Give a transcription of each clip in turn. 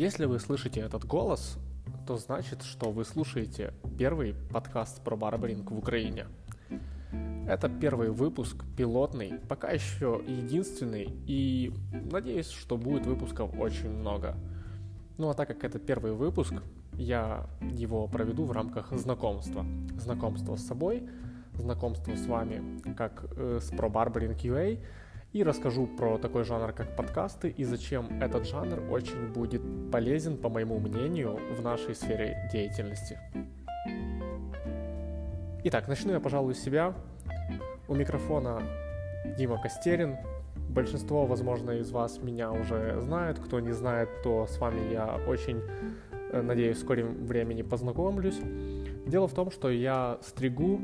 Если вы слышите этот голос, то значит, что вы слушаете первый подкаст про барбаринг в Украине. Это первый выпуск, пилотный, пока еще единственный, и надеюсь, что будет выпусков очень много. Ну а так как это первый выпуск, я его проведу в рамках знакомства. Знакомство с собой, знакомство с вами, как э, с про Barbering UA, и расскажу про такой жанр, как подкасты, и зачем этот жанр очень будет полезен, по моему мнению, в нашей сфере деятельности. Итак, начну я, пожалуй, с себя. У микрофона Дима Костерин. Большинство, возможно, из вас меня уже знает. Кто не знает, то с вами я очень, э, надеюсь, в скором времени познакомлюсь. Дело в том, что я стригу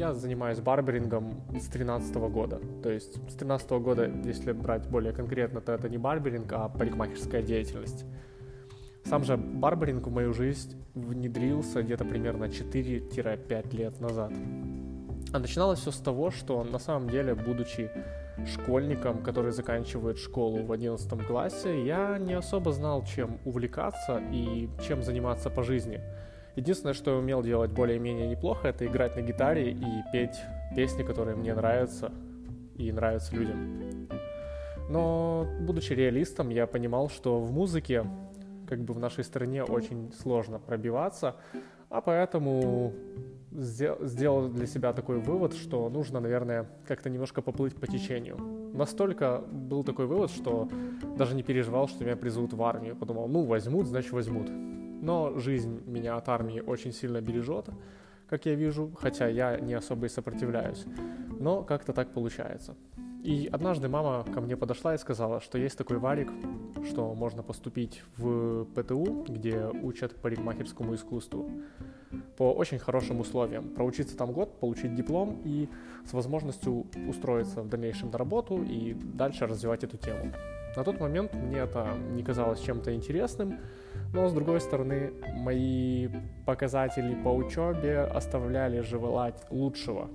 я занимаюсь барберингом с 2013 года. То есть с 2013 года, если брать более конкретно, то это не барберинг, а парикмахерская деятельность. Сам же барберинг в мою жизнь внедрился где-то примерно 4-5 лет назад. А начиналось все с того, что на самом деле, будучи школьником, который заканчивает школу в 11 классе, я не особо знал, чем увлекаться и чем заниматься по жизни – Единственное, что я умел делать более-менее неплохо, это играть на гитаре и петь песни, которые мне нравятся и нравятся людям. Но, будучи реалистом, я понимал, что в музыке, как бы в нашей стране, очень сложно пробиваться, а поэтому сделал для себя такой вывод, что нужно, наверное, как-то немножко поплыть по течению. Настолько был такой вывод, что даже не переживал, что меня призовут в армию. Подумал, ну, возьмут, значит, возьмут. Но жизнь меня от армии очень сильно бережет, как я вижу, хотя я не особо и сопротивляюсь. Но как-то так получается. И однажды мама ко мне подошла и сказала, что есть такой варик, что можно поступить в ПТУ, где учат парикмахерскому искусству по очень хорошим условиям. Проучиться там год, получить диплом и с возможностью устроиться в дальнейшем на работу и дальше развивать эту тему. На тот момент мне это не казалось чем-то интересным, но с другой стороны, мои показатели по учебе оставляли желать лучшего.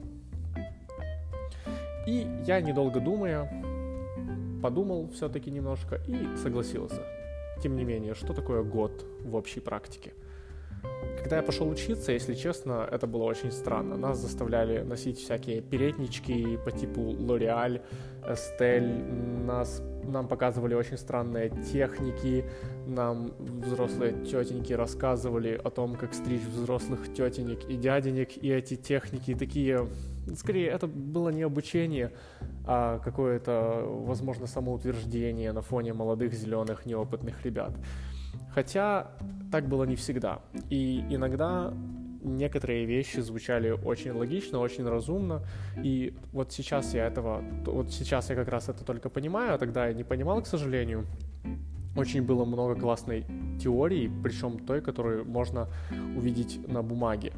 И я, недолго думая, подумал все-таки немножко и согласился. Тем не менее, что такое год в общей практике? Когда я пошел учиться, если честно, это было очень странно. Нас заставляли носить всякие переднички по типу L'Oreal, Estelle, нас нам показывали очень странные техники, нам взрослые тетеньки рассказывали о том, как стричь взрослых тетенек и дяденек, и эти техники такие... Скорее, это было не обучение, а какое-то, возможно, самоутверждение на фоне молодых, зеленых, неопытных ребят. Хотя так было не всегда. И иногда некоторые вещи звучали очень логично, очень разумно, и вот сейчас я этого, вот сейчас я как раз это только понимаю, а тогда я не понимал, к сожалению. Очень было много классной теории, причем той, которую можно увидеть на бумаге.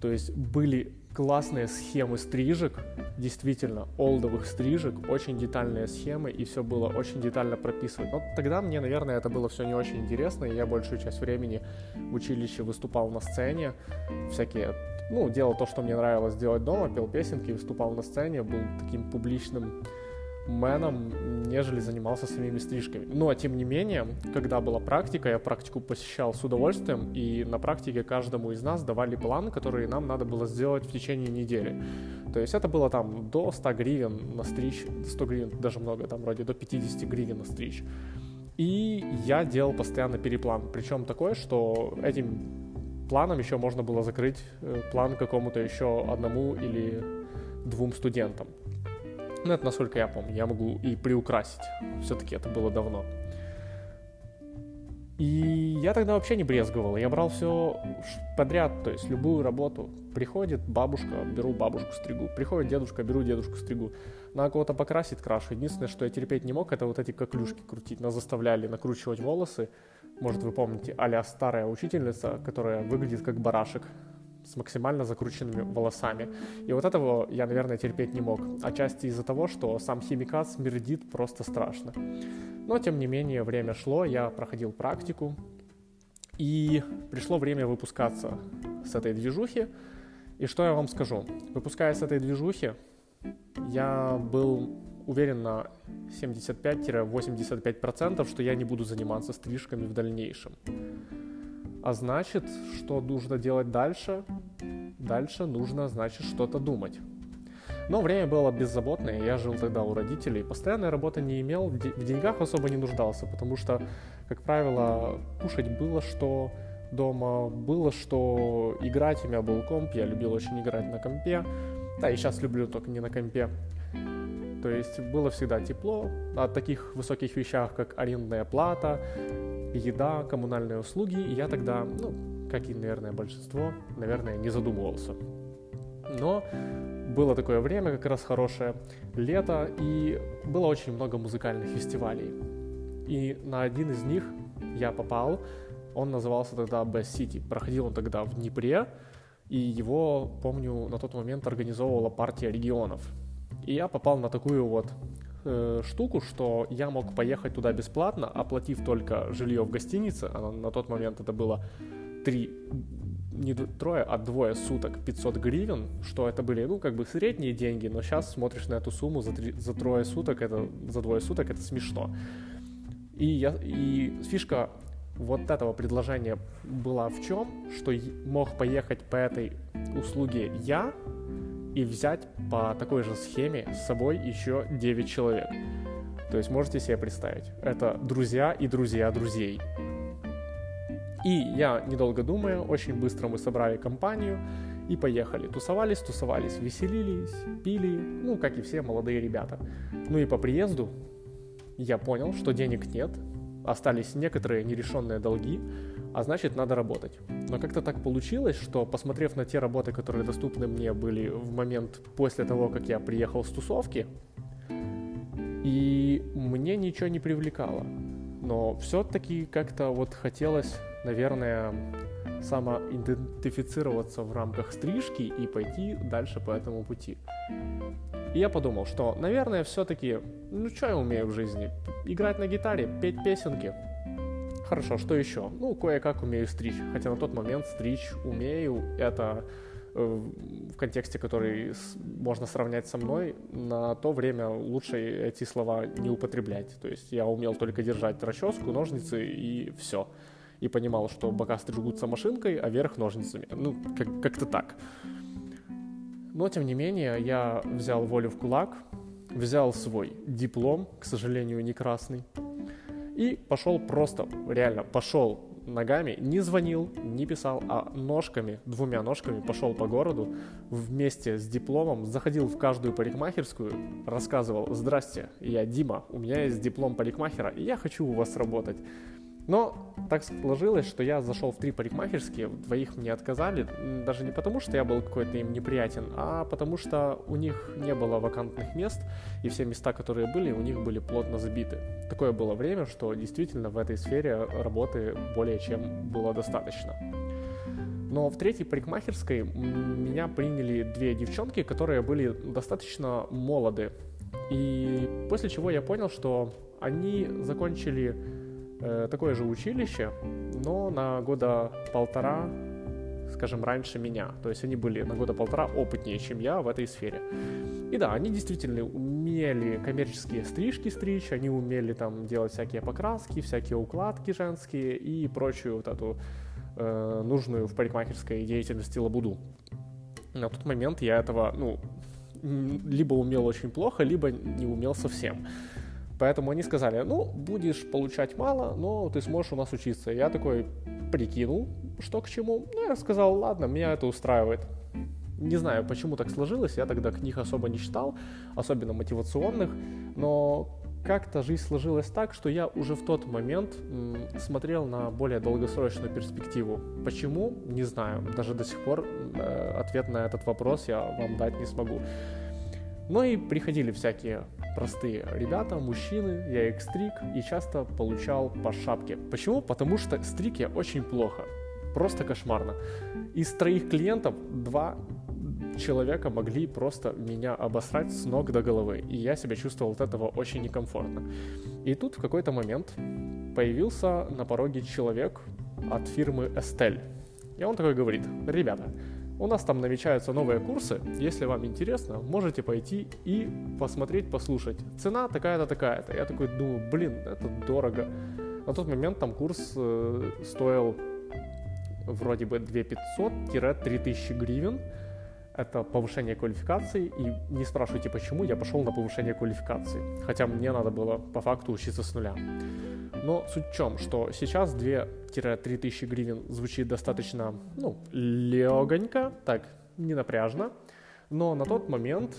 То есть были классные схемы стрижек, действительно, олдовых стрижек, очень детальные схемы, и все было очень детально прописано. Но тогда мне, наверное, это было все не очень интересно, и я большую часть времени в училище выступал на сцене, всякие, ну, делал то, что мне нравилось делать дома, пел песенки, выступал на сцене, был таким публичным мэном, нежели занимался самими стрижками. Но, тем не менее, когда была практика, я практику посещал с удовольствием, и на практике каждому из нас давали план, который нам надо было сделать в течение недели. То есть это было там до 100 гривен на стричь, 100 гривен даже много, там вроде до 50 гривен на стричь. И я делал постоянно переплан, причем такой, что этим планом еще можно было закрыть э, план какому-то еще одному или двум студентам. Ну, это насколько я помню. Я могу и приукрасить. Все-таки это было давно. И я тогда вообще не брезговал. Я брал все подряд, то есть любую работу. Приходит бабушка, беру бабушку стригу. Приходит дедушка, беру дедушку стригу. На кого-то покрасить, крашу. Единственное, что я терпеть не мог, это вот эти коклюшки крутить. Нас заставляли накручивать волосы. Может, вы помните, а старая учительница, которая выглядит как барашек с максимально закрученными волосами. И вот этого я, наверное, терпеть не мог. Отчасти из-за того, что сам химикат смердит просто страшно. Но, тем не менее, время шло, я проходил практику, и пришло время выпускаться с этой движухи. И что я вам скажу? Выпускаясь с этой движухи, я был уверен на 75-85%, что я не буду заниматься стрижками в дальнейшем. А значит, что нужно делать дальше? Дальше нужно, значит, что-то думать. Но время было беззаботное, я жил тогда у родителей, постоянной работы не имел, в деньгах особо не нуждался, потому что, как правило, кушать было что дома, было что играть, у меня был комп, я любил очень играть на компе, да, и сейчас люблю, только не на компе. То есть было всегда тепло о таких высоких вещах, как арендная плата, еда, коммунальные услуги, и я тогда, ну, как и, наверное, большинство, наверное, не задумывался. Но было такое время, как раз хорошее лето, и было очень много музыкальных фестивалей. И на один из них я попал, он назывался тогда Best City. Проходил он тогда в Днепре, и его, помню, на тот момент организовывала партия регионов. И я попал на такую вот э, штуку, что я мог поехать туда бесплатно, оплатив только жилье в гостинице. А на, тот момент это было три не трое, а двое суток 500 гривен, что это были, ну, как бы средние деньги, но сейчас смотришь на эту сумму за, три, за трое суток, это, за двое суток, это смешно. И, я, и фишка вот этого предложения была в чем, что мог поехать по этой услуге я и взять по такой же схеме с собой еще 9 человек. То есть можете себе представить, это друзья и друзья друзей. И я, недолго думая, очень быстро мы собрали компанию и поехали. Тусовались, тусовались, веселились, пили, ну, как и все молодые ребята. Ну и по приезду я понял, что денег нет, остались некоторые нерешенные долги, а значит надо работать. Но как-то так получилось, что посмотрев на те работы, которые доступны мне были в момент после того, как я приехал с тусовки, и мне ничего не привлекало. Но все-таки как-то вот хотелось, наверное, самоидентифицироваться в рамках стрижки и пойти дальше по этому пути. И я подумал, что, наверное, все-таки, ну что я умею в жизни? Играть на гитаре, петь песенки. Хорошо, что еще? Ну, кое-как умею стричь. Хотя на тот момент стричь умею, это э, в контексте, который можно сравнять со мной, на то время лучше эти слова не употреблять. То есть я умел только держать расческу, ножницы и все. И понимал, что бока стрижутся машинкой, а верх ножницами. Ну, как- как-то так. Но, тем не менее, я взял волю в кулак, взял свой диплом, к сожалению, не красный, и пошел просто, реально, пошел ногами, не звонил, не писал, а ножками, двумя ножками пошел по городу вместе с дипломом, заходил в каждую парикмахерскую, рассказывал, здрасте, я Дима, у меня есть диплом парикмахера, и я хочу у вас работать. Но так сложилось, что я зашел в три парикмахерские, двоих мне отказали, даже не потому, что я был какой-то им неприятен, а потому что у них не было вакантных мест, и все места, которые были, у них были плотно забиты. Такое было время, что действительно в этой сфере работы более чем было достаточно. Но в третьей парикмахерской меня приняли две девчонки, которые были достаточно молоды. И после чего я понял, что они закончили такое же училище, но на года полтора, скажем, раньше меня. То есть они были на года полтора опытнее, чем я в этой сфере. И да, они действительно умели коммерческие стрижки стричь, они умели там делать всякие покраски, всякие укладки женские и прочую вот эту э, нужную в парикмахерской деятельности лабуду. На тот момент я этого, ну, либо умел очень плохо, либо не умел совсем. Поэтому они сказали, ну, будешь получать мало, но ты сможешь у нас учиться. Я такой прикинул, что к чему. Ну, я сказал, ладно, меня это устраивает. Не знаю, почему так сложилось, я тогда книг особо не читал, особенно мотивационных, но как-то жизнь сложилась так, что я уже в тот момент смотрел на более долгосрочную перспективу. Почему? Не знаю. Даже до сих пор э, ответ на этот вопрос я вам дать не смогу. Но и приходили всякие простые ребята, мужчины, я их стриг и часто получал по шапке. Почему? Потому что стриг я очень плохо. Просто кошмарно. Из троих клиентов два человека могли просто меня обосрать с ног до головы, и я себя чувствовал от этого очень некомфортно. И тут в какой-то момент появился на пороге человек от фирмы Estelle. И он такой говорит, ребята, у нас там намечаются новые курсы. Если вам интересно, можете пойти и посмотреть, послушать. Цена такая-то, такая-то. Я такой думаю, блин, это дорого. На тот момент там курс э, стоил вроде бы 2500-3000 гривен. Это повышение квалификации. И не спрашивайте, почему я пошел на повышение квалификации. Хотя мне надо было по факту учиться с нуля. Но суть в чем, что сейчас 2-3 тысячи гривен звучит достаточно, ну, легонько, так, не напряжно. Но на тот момент,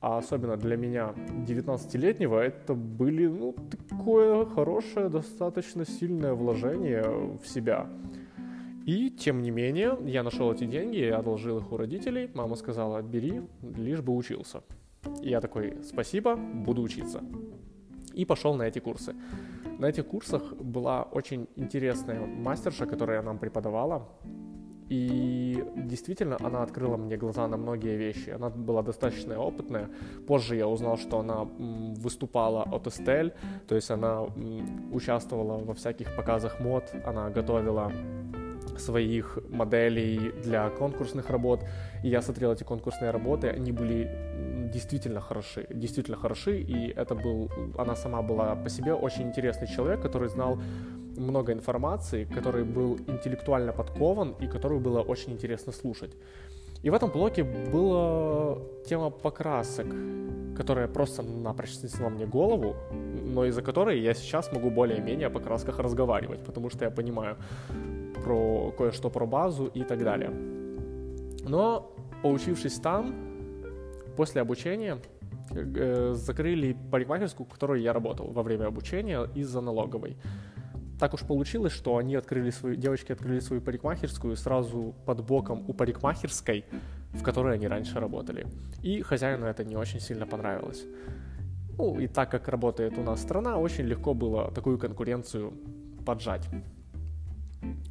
а особенно для меня, 19-летнего, это были, ну, такое хорошее, достаточно сильное вложение в себя. И, тем не менее, я нашел эти деньги, я одолжил их у родителей. Мама сказала, бери, лишь бы учился. И я такой, спасибо, буду учиться. И пошел на эти курсы. На этих курсах была очень интересная мастерша, которая нам преподавала. И действительно, она открыла мне глаза на многие вещи. Она была достаточно опытная. Позже я узнал, что она выступала от Estelle, то есть она участвовала во всяких показах мод, она готовила своих моделей для конкурсных работ. И я смотрел эти конкурсные работы, они были действительно хороши, действительно хороши, и это был, она сама была по себе очень интересный человек, который знал много информации, который был интеллектуально подкован и которую было очень интересно слушать. И в этом блоке была тема покрасок, которая просто напрочь снесла мне голову, но из-за которой я сейчас могу более-менее о покрасках разговаривать, потому что я понимаю про кое-что про базу и так далее. Но, поучившись там, после обучения э, закрыли парикмахерскую, в которой я работал во время обучения из-за налоговой. Так уж получилось, что они открыли свою, девочки открыли свою парикмахерскую сразу под боком у парикмахерской, в которой они раньше работали. И хозяину это не очень сильно понравилось. Ну, и так как работает у нас страна, очень легко было такую конкуренцию поджать.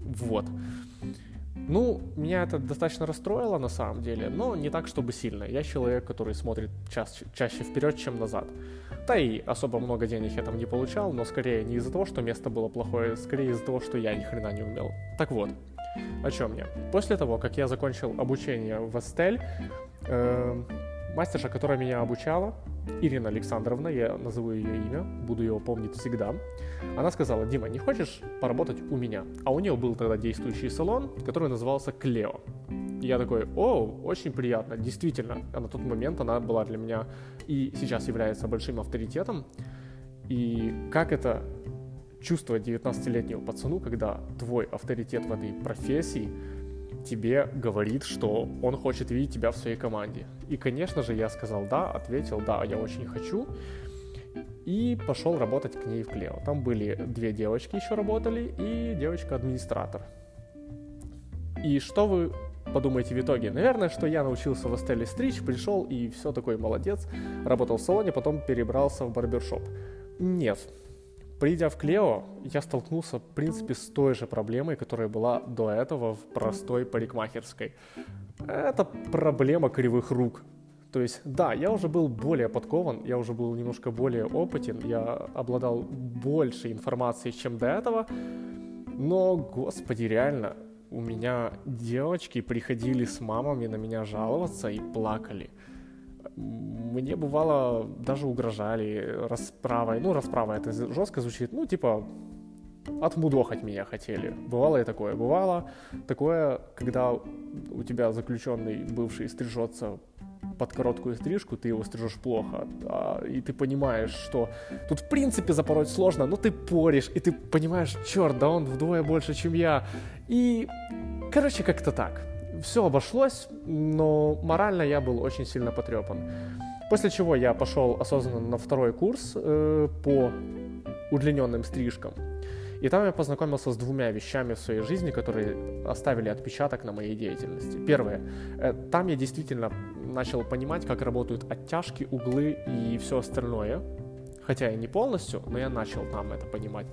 Вот. Ну, меня это достаточно расстроило на самом деле, но не так, чтобы сильно. Я человек, который смотрит чаще, чаще вперед, чем назад. Да и особо много денег я там не получал, но скорее не из-за того, что место было плохое, скорее из-за того, что я ни хрена не умел. Так вот, о чем я. После того, как я закончил обучение в Эстель, э, мастерша, которая меня обучала, Ирина Александровна, я назову ее имя, буду его помнить всегда, она сказала, Дима, не хочешь поработать у меня? А у нее был тогда действующий салон, который назывался Клео. Я такой, о, очень приятно, действительно. А на тот момент она была для меня и сейчас является большим авторитетом. И как это чувствовать 19-летнего пацану, когда твой авторитет в этой профессии – тебе говорит, что он хочет видеть тебя в своей команде. И, конечно же, я сказал да, ответил да, я очень хочу. И пошел работать к ней в Клео. Там были две девочки еще работали и девочка-администратор. И что вы подумаете в итоге? Наверное, что я научился в Эстеле стричь, пришел и все такой молодец, работал в салоне, потом перебрался в барбершоп. Нет, Придя в Клео, я столкнулся, в принципе, с той же проблемой, которая была до этого в простой парикмахерской. Это проблема кривых рук. То есть, да, я уже был более подкован, я уже был немножко более опытен, я обладал больше информации, чем до этого, но, господи, реально, у меня девочки приходили с мамами на меня жаловаться и плакали мне бывало даже угрожали расправой. Ну, расправа это жестко звучит. Ну, типа, отмудохать меня хотели. Бывало и такое. Бывало такое, когда у тебя заключенный бывший стрижется под короткую стрижку, ты его стрижешь плохо, а, и ты понимаешь, что тут в принципе запороть сложно, но ты поришь, и ты понимаешь, черт, да он вдвое больше, чем я. И, короче, как-то так все обошлось, но морально я был очень сильно потрепан. После чего я пошел осознанно на второй курс э, по удлиненным стрижкам. И там я познакомился с двумя вещами в своей жизни, которые оставили отпечаток на моей деятельности. Первое. Э, там я действительно начал понимать, как работают оттяжки, углы и все остальное. Хотя и не полностью, но я начал там это понимать.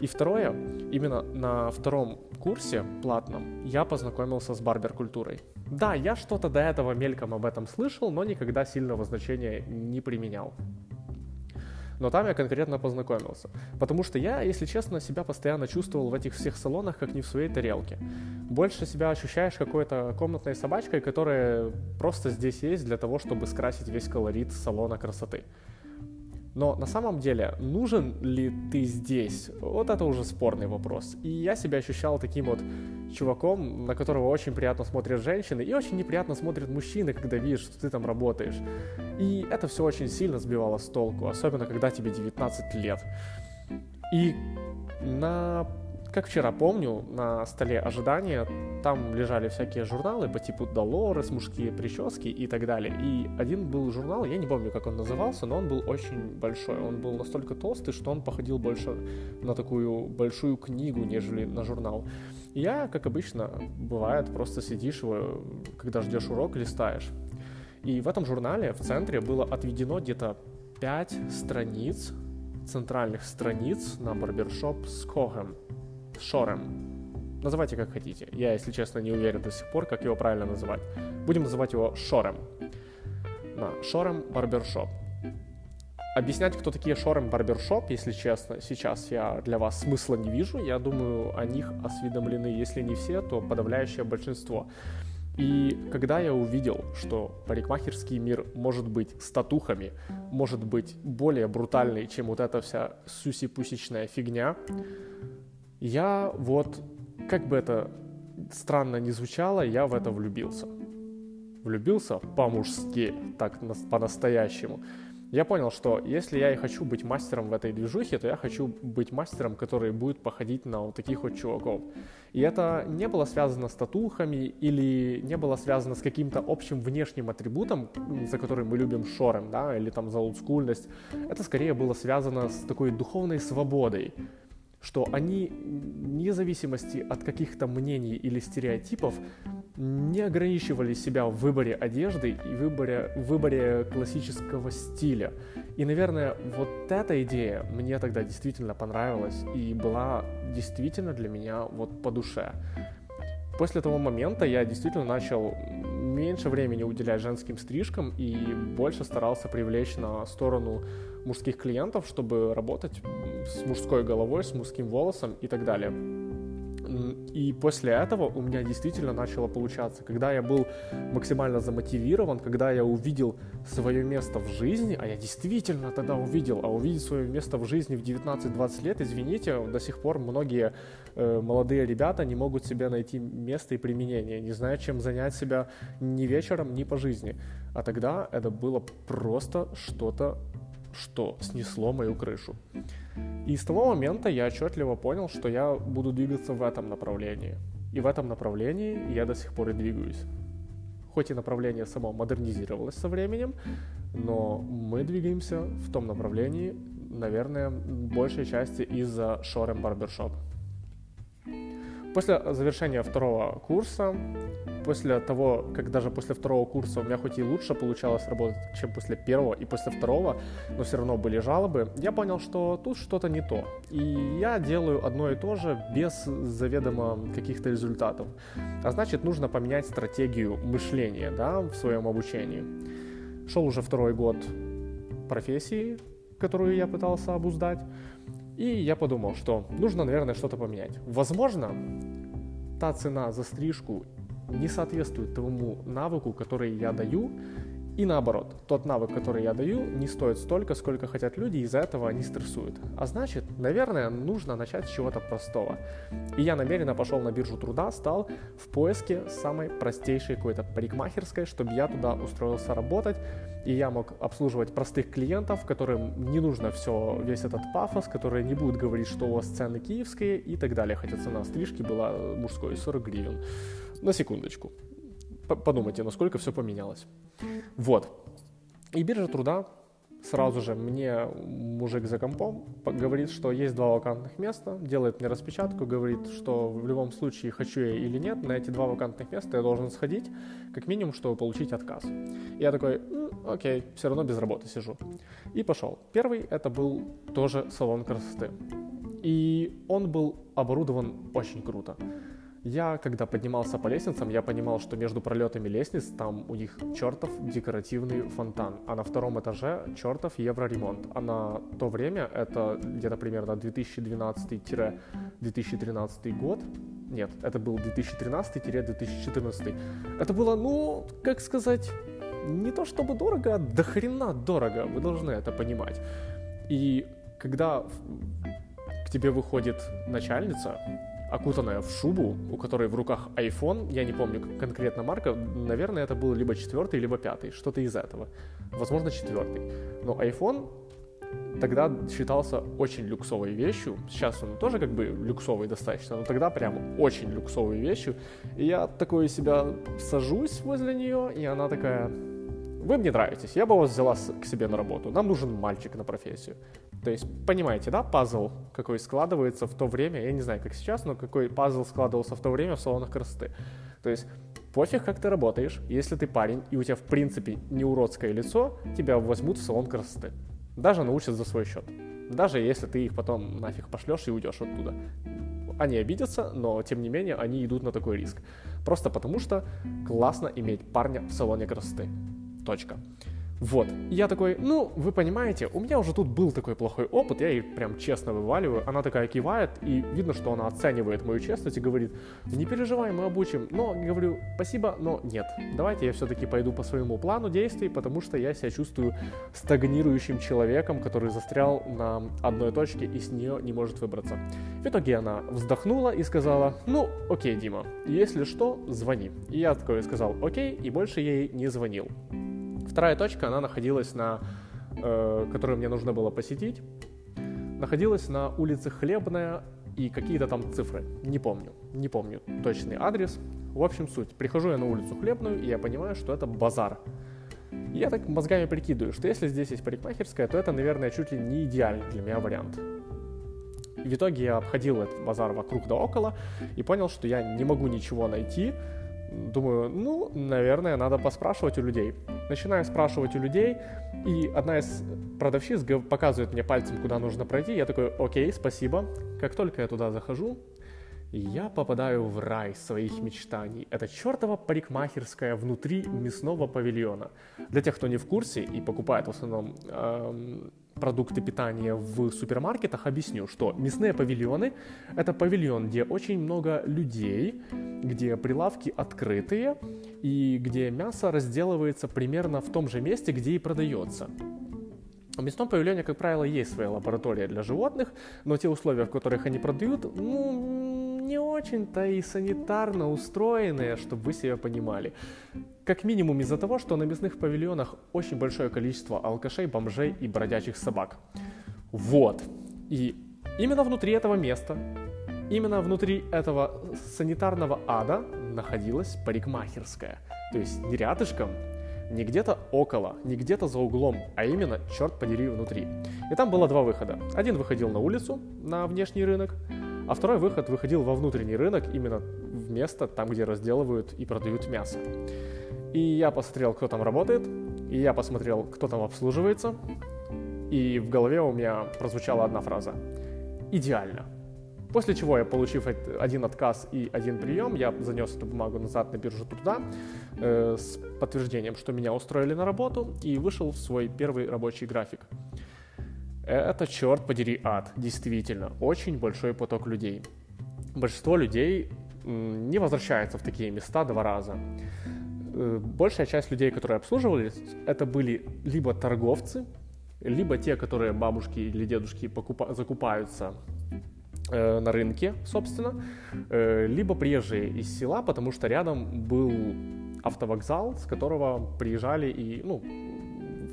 И второе, именно на втором курсе платном я познакомился с барбер-культурой. Да, я что-то до этого мельком об этом слышал, но никогда сильного значения не применял. но там я конкретно познакомился. Потому что я, если честно, себя постоянно чувствовал в этих всех салонах, как не в своей тарелке. Больше себя ощущаешь какой-то комнатной собачкой, которая просто здесь есть для того, чтобы скрасить весь колорит салона красоты. Но на самом деле, нужен ли ты здесь? Вот это уже спорный вопрос. И я себя ощущал таким вот чуваком, на которого очень приятно смотрят женщины, и очень неприятно смотрят мужчины, когда видишь, что ты там работаешь. И это все очень сильно сбивало с толку, особенно когда тебе 19 лет. И на как вчера помню, на столе ожидания там лежали всякие журналы по типу Долорес, мужские прически и так далее. И один был журнал, я не помню, как он назывался, но он был очень большой. Он был настолько толстый, что он походил больше на такую большую книгу, нежели на журнал. И я, как обычно, бывает, просто сидишь его, когда ждешь урок, листаешь. И в этом журнале в центре было отведено где-то 5 страниц, центральных страниц на барбершоп с Когем. Шорем. Называйте как хотите. Я, если честно, не уверен до сих пор, как его правильно называть. Будем называть его Шорем. На Шорем Барбершоп. Объяснять, кто такие Шорем Барбершоп, если честно, сейчас я для вас смысла не вижу. Я думаю, о них осведомлены, если не все, то подавляющее большинство. И когда я увидел, что парикмахерский мир может быть с татухами, может быть более брутальный, чем вот эта вся сюси-пусечная фигня, я вот, как бы это странно не звучало, я в это влюбился. Влюбился по-мужски, так по-настоящему. Я понял, что если я и хочу быть мастером в этой движухе, то я хочу быть мастером, который будет походить на вот таких вот чуваков. И это не было связано с татухами или не было связано с каким-то общим внешним атрибутом, за который мы любим шорем, да, или там за олдскульность. Это скорее было связано с такой духовной свободой что они, вне зависимости от каких-то мнений или стереотипов, не ограничивали себя в выборе одежды и выборе, выборе классического стиля. И, наверное, вот эта идея мне тогда действительно понравилась и была действительно для меня вот по душе. После того момента я действительно начал меньше времени уделять женским стрижкам и больше старался привлечь на сторону мужских клиентов, чтобы работать с мужской головой, с мужским волосом и так далее. И после этого у меня действительно начало получаться. Когда я был максимально замотивирован, когда я увидел свое место в жизни, а я действительно тогда увидел, а увидеть свое место в жизни в 19-20 лет, извините, до сих пор многие э, молодые ребята не могут себе найти место и применение, не знают, чем занять себя ни вечером, ни по жизни. А тогда это было просто что-то что снесло мою крышу. И с того момента я отчетливо понял, что я буду двигаться в этом направлении. И в этом направлении я до сих пор и двигаюсь. Хоть и направление само модернизировалось со временем, но мы двигаемся в том направлении, наверное, большей части из-за Шорем Барбершоп. После завершения второго курса после того, как даже после второго курса у меня хоть и лучше получалось работать, чем после первого и после второго, но все равно были жалобы, я понял, что тут что-то не то. И я делаю одно и то же без заведомо каких-то результатов. А значит, нужно поменять стратегию мышления да, в своем обучении. Шел уже второй год профессии, которую я пытался обуздать. И я подумал, что нужно, наверное, что-то поменять. Возможно, та цена за стрижку не соответствует тому навыку, который я даю, и наоборот, тот навык, который я даю, не стоит столько, сколько хотят люди, и из-за этого они стрессуют. А значит, наверное, нужно начать с чего-то простого. И я намеренно пошел на биржу труда, стал в поиске самой простейшей какой-то парикмахерской, чтобы я туда устроился работать, и я мог обслуживать простых клиентов, которым не нужно все, весь этот пафос, которые не будут говорить, что у вас цены киевские и так далее, хотя цена стрижки была мужской 40 гривен на секундочку. Подумайте, насколько все поменялось. Вот. И биржа труда сразу же мне мужик за компом говорит, что есть два вакантных места, делает мне распечатку, говорит, что в любом случае хочу я или нет, на эти два вакантных места я должен сходить, как минимум, чтобы получить отказ. Я такой, окей, все равно без работы сижу. И пошел. Первый это был тоже салон красоты. И он был оборудован очень круто. Я, когда поднимался по лестницам, я понимал, что между пролетами лестниц там у них чертов декоративный фонтан, а на втором этаже чертов евроремонт. А на то время, это где-то примерно 2012-2013 год, нет, это был 2013-2014. Это было, ну, как сказать, не то чтобы дорого, а до дорого, вы должны это понимать. И когда к тебе выходит начальница, окутанная в шубу, у которой в руках iPhone, я не помню конкретно марка, наверное, это был либо четвертый, либо пятый, что-то из этого. Возможно, четвертый. Но iPhone тогда считался очень люксовой вещью. Сейчас он тоже как бы люксовый достаточно, но тогда прям очень люксовой вещью. И я такой себя сажусь возле нее, и она такая, вы мне нравитесь, я бы вас взяла к себе на работу, нам нужен мальчик на профессию. То есть, понимаете, да, пазл, какой складывается в то время, я не знаю, как сейчас, но какой пазл складывался в то время в салонах красоты. То есть, пофиг, как ты работаешь, если ты парень, и у тебя, в принципе, не уродское лицо, тебя возьмут в салон красоты. Даже научат за свой счет. Даже если ты их потом нафиг пошлешь и уйдешь оттуда. Они обидятся, но тем не менее они идут на такой риск. Просто потому что классно иметь парня в салоне красоты. Точка. Вот. я такой, ну, вы понимаете, у меня уже тут был такой плохой опыт, я ей прям честно вываливаю. Она такая кивает, и видно, что она оценивает мою честность и говорит, не переживай, мы обучим. Но, говорю, спасибо, но нет. Давайте я все-таки пойду по своему плану действий, потому что я себя чувствую стагнирующим человеком, который застрял на одной точке и с нее не может выбраться. В итоге она вздохнула и сказала, ну, окей, Дима, если что, звони. И я такой сказал, окей, и больше ей не звонил. Вторая точка, она находилась на, э, которую мне нужно было посетить, находилась на улице Хлебная и какие-то там цифры. Не помню, не помню точный адрес. В общем, суть. Прихожу я на улицу Хлебную, и я понимаю, что это базар. я так мозгами прикидываю, что если здесь есть парикмахерская, то это, наверное, чуть ли не идеальный для меня вариант. В итоге я обходил этот базар вокруг да около и понял, что я не могу ничего найти, думаю, ну, наверное, надо поспрашивать у людей. Начинаю спрашивать у людей, и одна из продавщиц показывает мне пальцем, куда нужно пройти. Я такой, окей, спасибо. Как только я туда захожу, я попадаю в рай своих мечтаний. Это чертова парикмахерская внутри мясного павильона. Для тех, кто не в курсе и покупает в основном эм, продукты питания в супермаркетах, объясню, что мясные павильоны – это павильон, где очень много людей, где прилавки открытые и где мясо разделывается примерно в том же месте, где и продается. В мясном павильоне, как правило, есть своя лаборатория для животных, но те условия, в которых они продают, ну, не очень-то и санитарно устроенные, чтобы вы себя понимали. Как минимум из-за того, что на мясных павильонах очень большое количество алкашей, бомжей и бродячих собак. Вот. И именно внутри этого места, именно внутри этого санитарного ада находилась парикмахерская. То есть не рядышком, не где-то около, не где-то за углом, а именно, черт подери, внутри. И там было два выхода. Один выходил на улицу, на внешний рынок, а второй выход выходил во внутренний рынок, именно в место, там, где разделывают и продают мясо. И я посмотрел, кто там работает, и я посмотрел, кто там обслуживается, и в голове у меня прозвучала одна фраза. Идеально. После чего я, получив один отказ и один прием, я занес эту бумагу назад на биржу труда э, с подтверждением, что меня устроили на работу, и вышел в свой первый рабочий график. Это, черт подери, ад, действительно, очень большой поток людей. Большинство людей не возвращается в такие места два раза. Э, большая часть людей, которые обслуживались, это были либо торговцы, либо те, которые бабушки или дедушки покупа- закупаются Э, на рынке, собственно, э, либо приезжие из села, потому что рядом был автовокзал, с которого приезжали и, ну,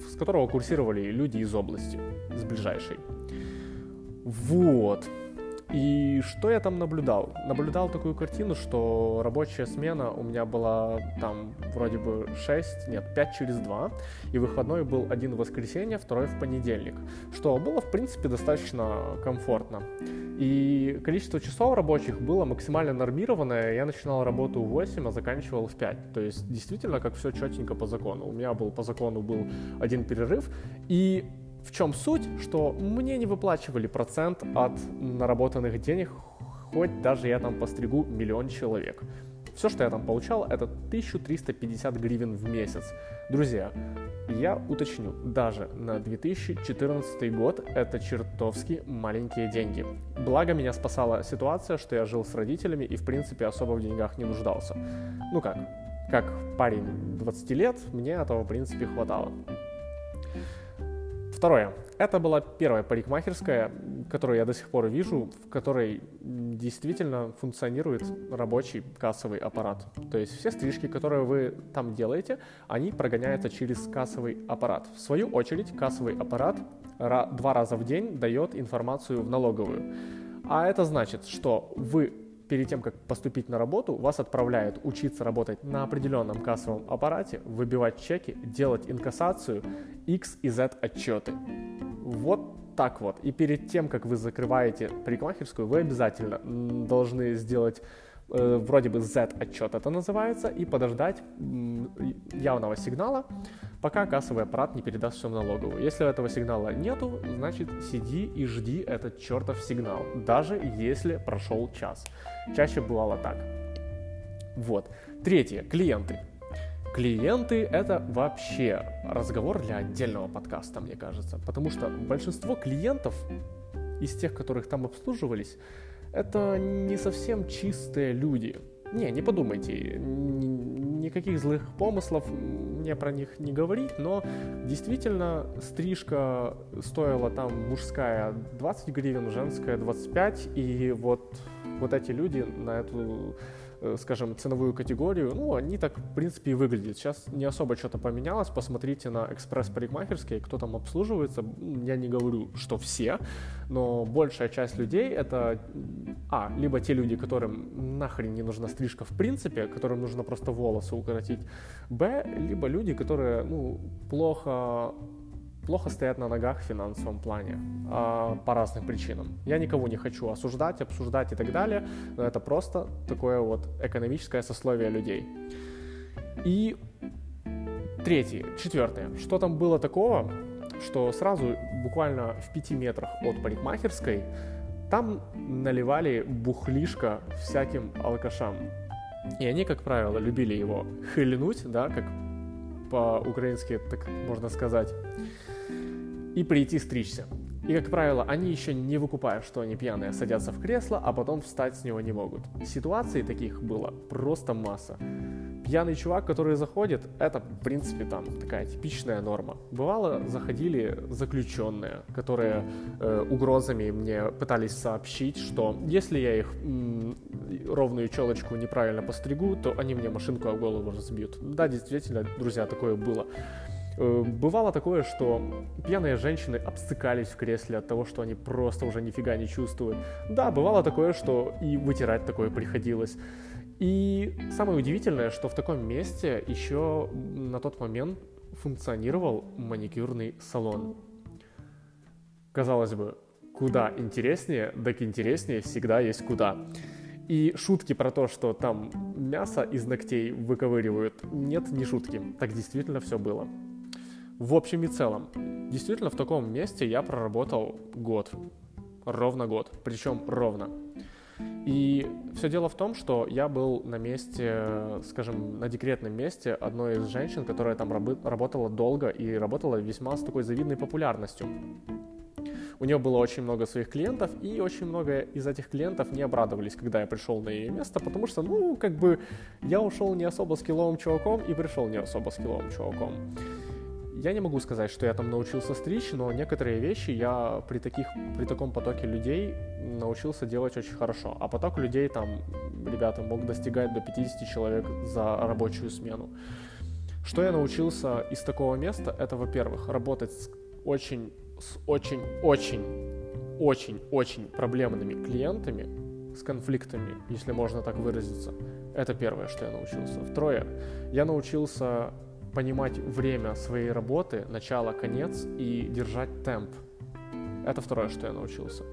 с которого курсировали люди из области, с ближайшей. Вот. И что я там наблюдал? Наблюдал такую картину, что рабочая смена у меня была там вроде бы 6, нет, 5 через 2, и выходной был один в воскресенье, второй в понедельник, что было, в принципе, достаточно комфортно. И количество часов рабочих было максимально нормированное. Я начинал работу в 8, а заканчивал в 5. То есть действительно как все четенько по закону. У меня был по закону был один перерыв. И в чем суть? Что мне не выплачивали процент от наработанных денег хоть даже я там постригу миллион человек. Все, что я там получал, это 1350 гривен в месяц. Друзья, я уточню, даже на 2014 год это чертовски маленькие деньги. Благо меня спасала ситуация, что я жил с родителями и в принципе особо в деньгах не нуждался. Ну как, как парень 20 лет, мне этого в принципе хватало. Второе. Это была первая парикмахерская, которую я до сих пор вижу, в которой действительно функционирует рабочий кассовый аппарат. То есть все стрижки, которые вы там делаете, они прогоняются через кассовый аппарат. В свою очередь, кассовый аппарат два раза в день дает информацию в налоговую. А это значит, что вы перед тем, как поступить на работу, вас отправляют учиться работать на определенном кассовом аппарате, выбивать чеки, делать инкассацию, X и Z отчеты. Вот так вот. И перед тем, как вы закрываете парикмахерскую, вы обязательно должны сделать э, вроде бы Z-отчет это называется, и подождать явного сигнала, пока кассовый аппарат не передаст все налоговую. Если этого сигнала нету, значит сиди и жди этот чертов сигнал, даже если прошел час. Чаще бывало так. Вот. Третье. Клиенты. Клиенты — это вообще разговор для отдельного подкаста, мне кажется. Потому что большинство клиентов из тех, которых там обслуживались, это не совсем чистые люди. Не, не подумайте, никаких злых помыслов мне про них не говорить, но действительно стрижка стоила там мужская 20 гривен, женская 25, и вот, вот эти люди на эту скажем, ценовую категорию, ну, они так, в принципе, и выглядят. Сейчас не особо что-то поменялось. Посмотрите на экспресс-парикмахерские, кто там обслуживается. Я не говорю, что все, но большая часть людей это, а, либо те люди, которым нахрен не нужна стрижка в принципе, которым нужно просто волосы укоротить, б, либо люди, которые, ну, плохо плохо стоят на ногах в финансовом плане э, по разным причинам. Я никого не хочу осуждать, обсуждать и так далее, но это просто такое вот экономическое сословие людей. И третье, четвертое. Что там было такого, что сразу буквально в пяти метрах от парикмахерской там наливали бухлишко всяким алкашам. И они, как правило, любили его хыльнуть, да, как по-украински так можно сказать и прийти стричься. И, как правило, они еще не выкупая, что они пьяные, садятся в кресло, а потом встать с него не могут. Ситуаций таких было просто масса. Пьяный чувак, который заходит, это, в принципе, там такая типичная норма. Бывало, заходили заключенные, которые э, угрозами мне пытались сообщить, что если я их м- ровную челочку неправильно постригу, то они мне машинку о голову разбьют. Да, действительно, друзья, такое было. Э, бывало такое, что пьяные женщины обсыкались в кресле от того, что они просто уже нифига не чувствуют. Да, бывало такое, что и вытирать такое приходилось. И самое удивительное, что в таком месте еще на тот момент функционировал маникюрный салон. Казалось бы, куда интереснее, так интереснее всегда есть куда. И шутки про то, что там мясо из ногтей выковыривают, нет, не шутки. Так действительно все было. В общем и целом, действительно в таком месте я проработал год. Ровно год. Причем ровно. И все дело в том, что я был на месте, скажем, на декретном месте одной из женщин, которая там работала долго и работала весьма с такой завидной популярностью. У нее было очень много своих клиентов, и очень много из этих клиентов не обрадовались, когда я пришел на ее место, потому что, ну, как бы, я ушел не особо с киловым чуваком и пришел не особо с киловым чуваком. Я не могу сказать, что я там научился стричь, но некоторые вещи я при, таких, при таком потоке людей научился делать очень хорошо. А поток людей там, ребята, мог достигать до 50 человек за рабочую смену. Что я научился из такого места, это, во-первых, работать с очень, с очень, очень, очень, очень проблемными клиентами, с конфликтами, если можно так выразиться. Это первое, что я научился. Второе, я научился понимать время своей работы, начало, конец и держать темп. Это второе, что я научился.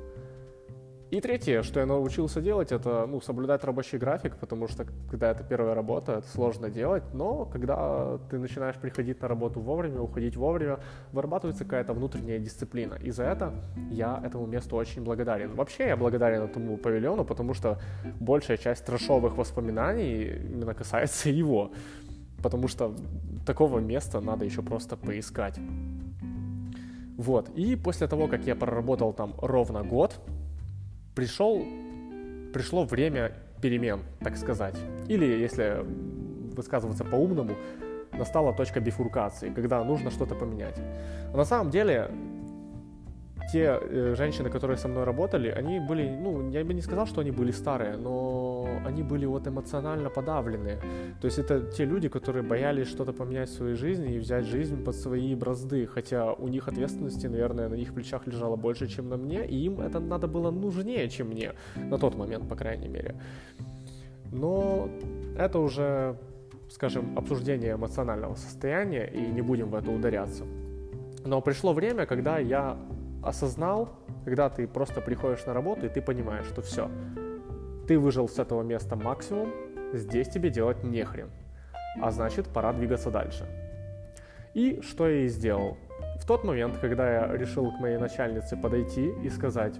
И третье, что я научился делать, это ну, соблюдать рабочий график, потому что когда это первая работа, это сложно делать, но когда ты начинаешь приходить на работу вовремя, уходить вовремя, вырабатывается какая-то внутренняя дисциплина. И за это я этому месту очень благодарен. Вообще я благодарен этому павильону, потому что большая часть трэшовых воспоминаний именно касается его, потому что такого места надо еще просто поискать. Вот, и после того, как я проработал там ровно год, пришел, пришло время перемен, так сказать. Или, если высказываться по-умному, настала точка бифуркации, когда нужно что-то поменять. А на самом деле те э, женщины, которые со мной работали, они были, ну, я бы не сказал, что они были старые, но они были вот эмоционально подавлены. То есть это те люди, которые боялись что-то поменять в своей жизни и взять жизнь под свои бразды, хотя у них ответственности, наверное, на их плечах лежало больше, чем на мне, и им это надо было нужнее, чем мне, на тот момент, по крайней мере. Но это уже, скажем, обсуждение эмоционального состояния, и не будем в это ударяться. Но пришло время, когда я осознал, когда ты просто приходишь на работу и ты понимаешь, что все, ты выжил с этого места максимум, здесь тебе делать нехрен. А значит, пора двигаться дальше. И что я и сделал. В тот момент, когда я решил к моей начальнице подойти и сказать,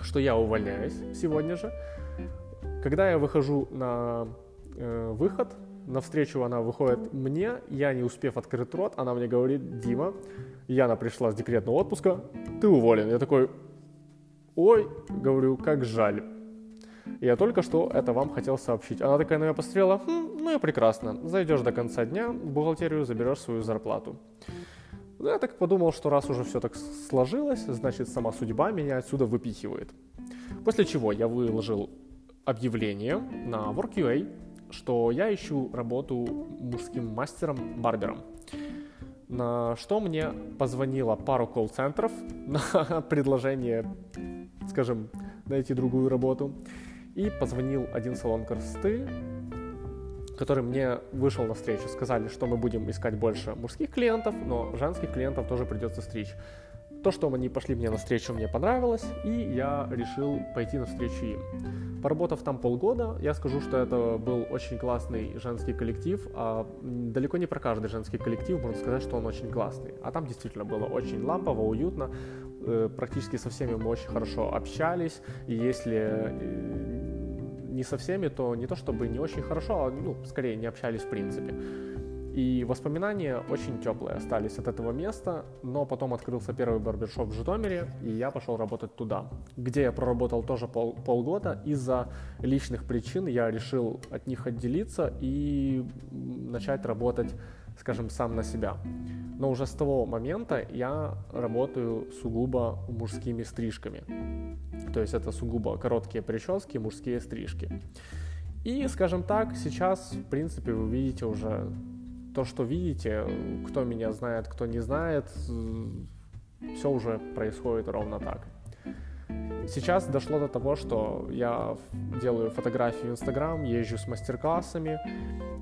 что я увольняюсь сегодня же, когда я выхожу на э, выход, навстречу она выходит мне, я не успев открыть рот, она мне говорит, Дима, Яна пришла с декретного отпуска, ты уволен. Я такой, ой, говорю, как жаль. Я только что это вам хотел сообщить. Она такая на меня посмотрела, хм, ну и прекрасно, зайдешь до конца дня, в бухгалтерию заберешь свою зарплату. Я так подумал, что раз уже все так сложилось, значит сама судьба меня отсюда выпихивает. После чего я выложил объявление на WorkUA, что я ищу работу мужским мастером-барбером. На что мне позвонило пару колл-центров на предложение, скажем, найти другую работу. И позвонил один салон красоты, который мне вышел на встречу. Сказали, что мы будем искать больше мужских клиентов, но женских клиентов тоже придется стричь. То, что они пошли мне навстречу, мне понравилось, и я решил пойти навстречу им. Поработав там полгода, я скажу, что это был очень классный женский коллектив. А далеко не про каждый женский коллектив можно сказать, что он очень классный. А там действительно было очень лампово, уютно. Э, практически со всеми мы очень хорошо общались. И если э, не со всеми, то не то чтобы не очень хорошо, а ну, скорее не общались в принципе. И воспоминания очень теплые остались от этого места, но потом открылся первый барбершоп в Житомире, и я пошел работать туда, где я проработал тоже пол, полгода. Из-за личных причин я решил от них отделиться и начать работать, скажем, сам на себя. Но уже с того момента я работаю сугубо мужскими стрижками. То есть это сугубо короткие прически, мужские стрижки. И, скажем так, сейчас, в принципе, вы видите уже то, что видите, кто меня знает, кто не знает, все уже происходит ровно так. Сейчас дошло до того, что я делаю фотографии в Инстаграм, езжу с мастер-классами,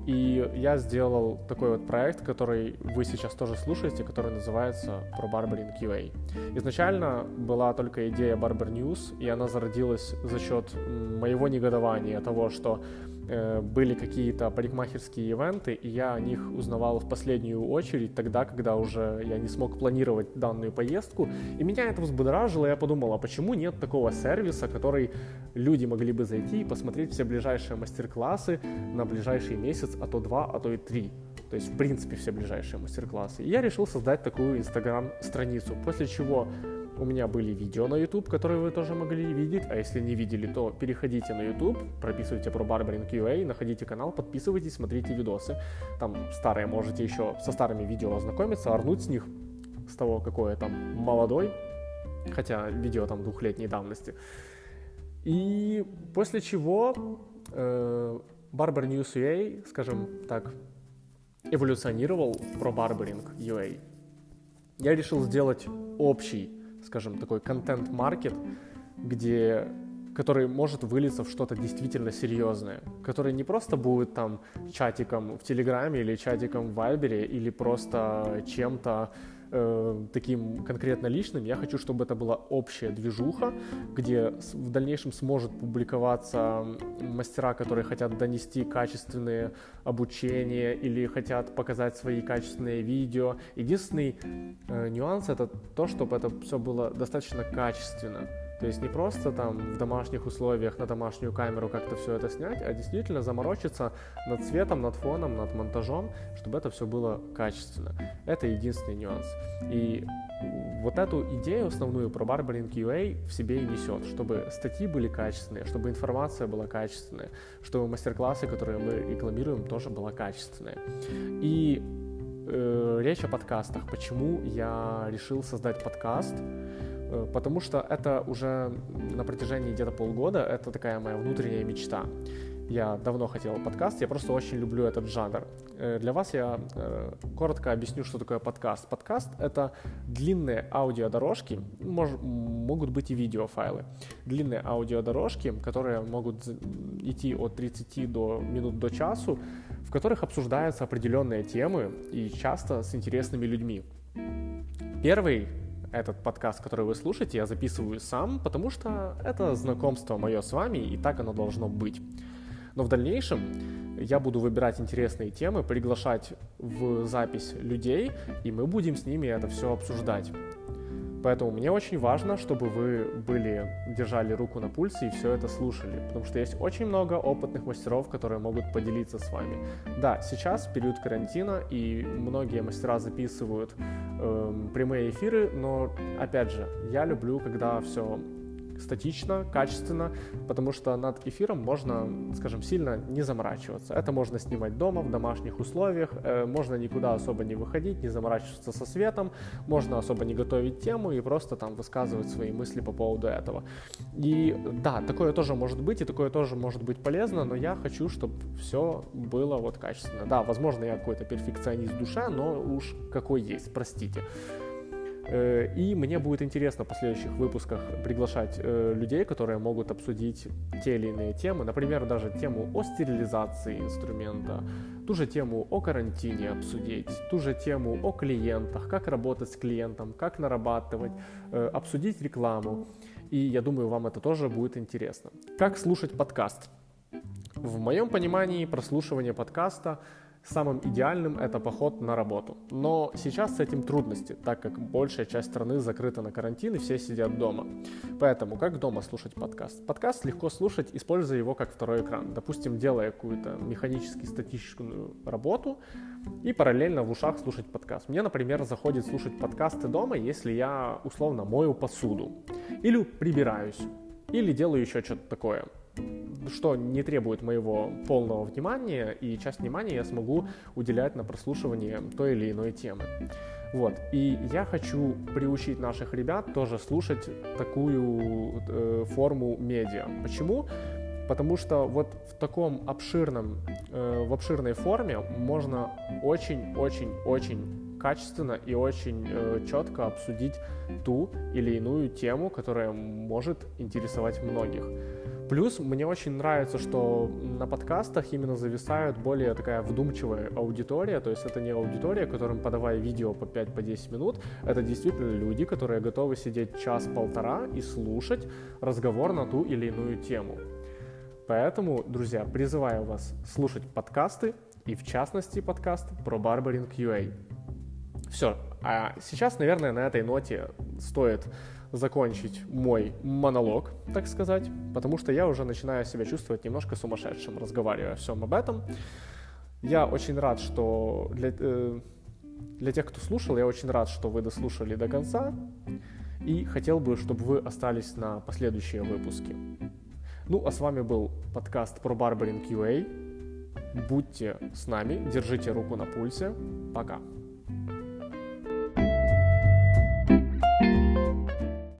и я сделал такой вот проект, который вы сейчас тоже слушаете, который называется Pro Barbering QA. Изначально была только идея Barber News, и она зародилась за счет моего негодования того, что были какие-то парикмахерские ивенты, и я о них узнавал в последнюю очередь тогда, когда уже я не смог планировать данную поездку. И меня это взбудоражило, я подумал, а почему нет такого сервиса, который люди могли бы зайти и посмотреть все ближайшие мастер-классы на ближайший месяц, а то два, а то и три. То есть, в принципе, все ближайшие мастер-классы. И я решил создать такую инстаграм-страницу, после чего у меня были видео на YouTube, которые вы тоже могли видеть, а если не видели, то переходите на YouTube, прописывайте про Barbering QA, находите канал, подписывайтесь, смотрите видосы. Там старые можете еще со старыми видео ознакомиться, орнуть с них, с того, какой я там молодой, хотя видео там двухлетней давности. И после чего э, Barber News UA, скажем так, эволюционировал про Barbering UA. Я решил сделать общий скажем, такой контент-маркет, где который может вылиться в что-то действительно серьезное, который не просто будет там чатиком в Телеграме или чатиком в Вайбере или просто чем-то, э, таким конкретно личным. Я хочу, чтобы это была общая движуха, где в дальнейшем сможет публиковаться мастера, которые хотят донести качественные обучения или хотят показать свои качественные видео. Единственный э, нюанс это то, чтобы это все было достаточно качественно. То есть не просто там в домашних условиях на домашнюю камеру как-то все это снять, а действительно заморочиться над цветом, над фоном, над монтажом, чтобы это все было качественно. Это единственный нюанс. И вот эту идею основную про Barbering UA в себе и несет, чтобы статьи были качественные, чтобы информация была качественная, чтобы мастер-классы, которые мы рекламируем, тоже была качественная. И э, речь о подкастах. Почему я решил создать подкаст? Э, потому что это уже на протяжении где-то полгода, это такая моя внутренняя мечта. Я давно хотел подкаст, я просто очень люблю этот жанр. Э, для вас я э, коротко объясню, что такое подкаст. Подкаст — это длинные аудиодорожки, мож, могут быть и видеофайлы. Длинные аудиодорожки, которые могут идти от 30 до минут до часу, в которых обсуждаются определенные темы и часто с интересными людьми. Первый этот подкаст, который вы слушаете, я записываю сам, потому что это знакомство мое с вами, и так оно должно быть. Но в дальнейшем я буду выбирать интересные темы, приглашать в запись людей, и мы будем с ними это все обсуждать. Поэтому мне очень важно, чтобы вы были, держали руку на пульсе и все это слушали, потому что есть очень много опытных мастеров, которые могут поделиться с вами. Да, сейчас период карантина, и многие мастера записывают э, прямые эфиры, но опять же, я люблю, когда все статично, качественно, потому что над эфиром можно, скажем, сильно не заморачиваться. Это можно снимать дома, в домашних условиях, э, можно никуда особо не выходить, не заморачиваться со светом, можно особо не готовить тему и просто там высказывать свои мысли по поводу этого. И да, такое тоже может быть, и такое тоже может быть полезно, но я хочу, чтобы все было вот качественно. Да, возможно, я какой-то перфекционист душе, но уж какой есть, простите. Э, и мне будет интересно в последующих выпусках приглашать э, людей, которые могут обсудить те или иные темы, например, даже тему о стерилизации инструмента, ту же тему о карантине обсудить, ту же тему о клиентах, как работать с клиентом, как нарабатывать, э, обсудить рекламу. И я думаю, вам это тоже будет интересно. Как слушать подкаст? В моем понимании прослушивание подкаста Самым идеальным это поход на работу. Но сейчас с этим трудности, так как большая часть страны закрыта на карантин и все сидят дома. Поэтому как дома слушать подкаст? Подкаст легко слушать, используя его как второй экран. Допустим, делая какую-то механически статическую работу и параллельно в ушах слушать подкаст. Мне, например, заходит слушать подкасты дома, если я условно мою посуду или прибираюсь или делаю еще что-то такое что не требует моего полного внимания, и часть внимания я смогу уделять на прослушивание той или иной темы. Вот. И я хочу приучить наших ребят тоже слушать такую э, форму медиа. Почему? Потому что вот в таком обширном, э, в обширной форме можно очень-очень-очень качественно и очень э, четко обсудить ту или иную тему, которая может интересовать многих. Плюс мне очень нравится, что на подкастах именно зависает более такая вдумчивая аудитория, то есть это не аудитория, которым подавая видео по 5-10 по минут, это действительно люди, которые готовы сидеть час-полтора и слушать разговор на ту или иную тему. Поэтому, друзья, призываю вас слушать подкасты, и в частности подкаст про Barbering UA. Все, а сейчас, наверное, на этой ноте стоит закончить мой монолог, так сказать, потому что я уже начинаю себя чувствовать немножко сумасшедшим, разговаривая о всем об этом. Я очень рад, что для, э, для тех, кто слушал, я очень рад, что вы дослушали до конца, и хотел бы, чтобы вы остались на последующие выпуски. Ну, а с вами был подкаст про Барбаринг UA. Будьте с нами, держите руку на пульсе. Пока.